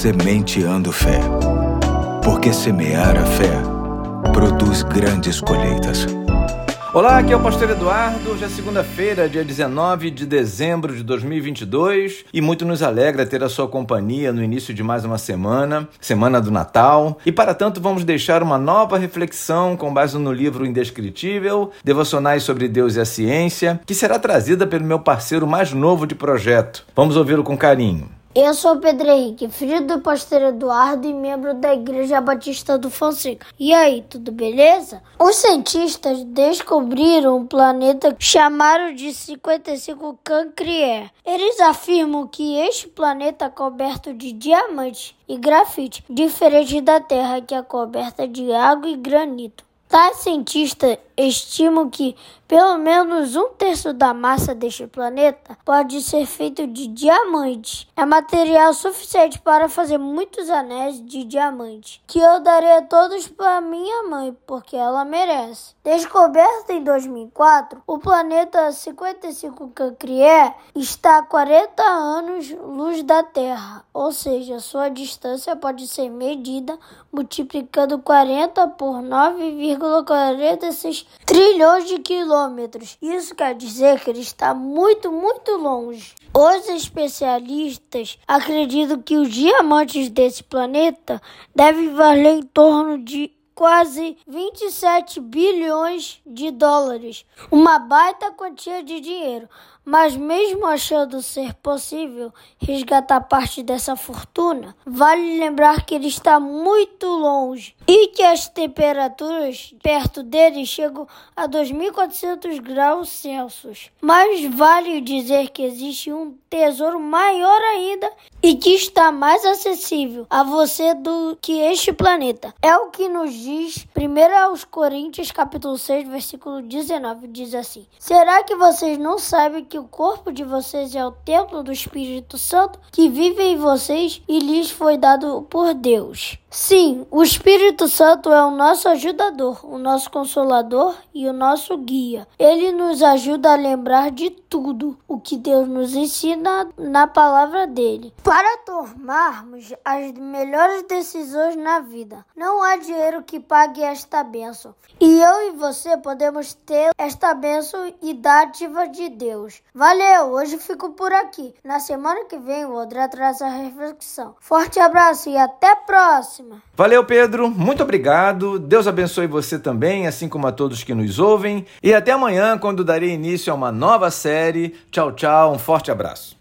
Sementeando Fé. Porque semear a fé produz grandes colheitas. Olá, aqui é o Pastor Eduardo. Hoje é segunda-feira, dia 19 de dezembro de 2022, e muito nos alegra ter a sua companhia no início de mais uma semana, semana do Natal. E para tanto, vamos deixar uma nova reflexão com base no livro Indescritível, Devocionais sobre Deus e a Ciência, que será trazida pelo meu parceiro mais novo de projeto. Vamos ouvi-lo com carinho. Eu sou Pedro Henrique, filho do pastor Eduardo e membro da Igreja Batista do Fonseca. E aí, tudo beleza? Os cientistas descobriram um planeta chamado de 55 Cancrier. Eles afirmam que este planeta é coberto de diamantes e grafite, diferente da Terra que é coberta de água e granito. Tais cientistas estimam que pelo menos um terço da massa deste planeta pode ser feito de diamante. É material suficiente para fazer muitos anéis de diamante, que eu darei todos para minha mãe, porque ela merece. Descoberto em 2004, o planeta 55 Cancrier está a 40 anos luz da Terra, ou seja, sua distância pode ser medida multiplicando 40 por 9,46 trilhões de quilômetros. Isso quer dizer que ele está muito, muito longe. Os especialistas acreditam que os diamantes desse planeta devem valer em torno de quase 27 bilhões de dólares, uma baita quantia de dinheiro. Mas, mesmo achando ser possível resgatar parte dessa fortuna, vale lembrar que ele está muito longe e que as temperaturas perto dele chegam a 2.400 graus Celsius. Mas vale dizer que existe um tesouro maior ainda e que está mais acessível a você do que este planeta. É o que nos diz 1 aos Coríntios capítulo 6, versículo 19, diz assim: Será que vocês não sabem que o corpo de vocês é o templo do Espírito Santo que vive em vocês e lhes foi dado por Deus? Sim, o Espírito Santo é o nosso ajudador, o nosso consolador e o nosso guia. Ele nos ajuda a lembrar de tudo o que Deus nos ensina na palavra dele. Para tomarmos as melhores decisões na vida, não há dinheiro que pague esta bênção. E eu e você podemos ter esta bênção e dádiva de Deus. Valeu, hoje fico por aqui. Na semana que vem o André traz a reflexão. Forte abraço e até a próxima! Próxima. Valeu, Pedro. Muito obrigado. Deus abençoe você também, assim como a todos que nos ouvem. E até amanhã, quando darei início a uma nova série. Tchau, tchau. Um forte abraço.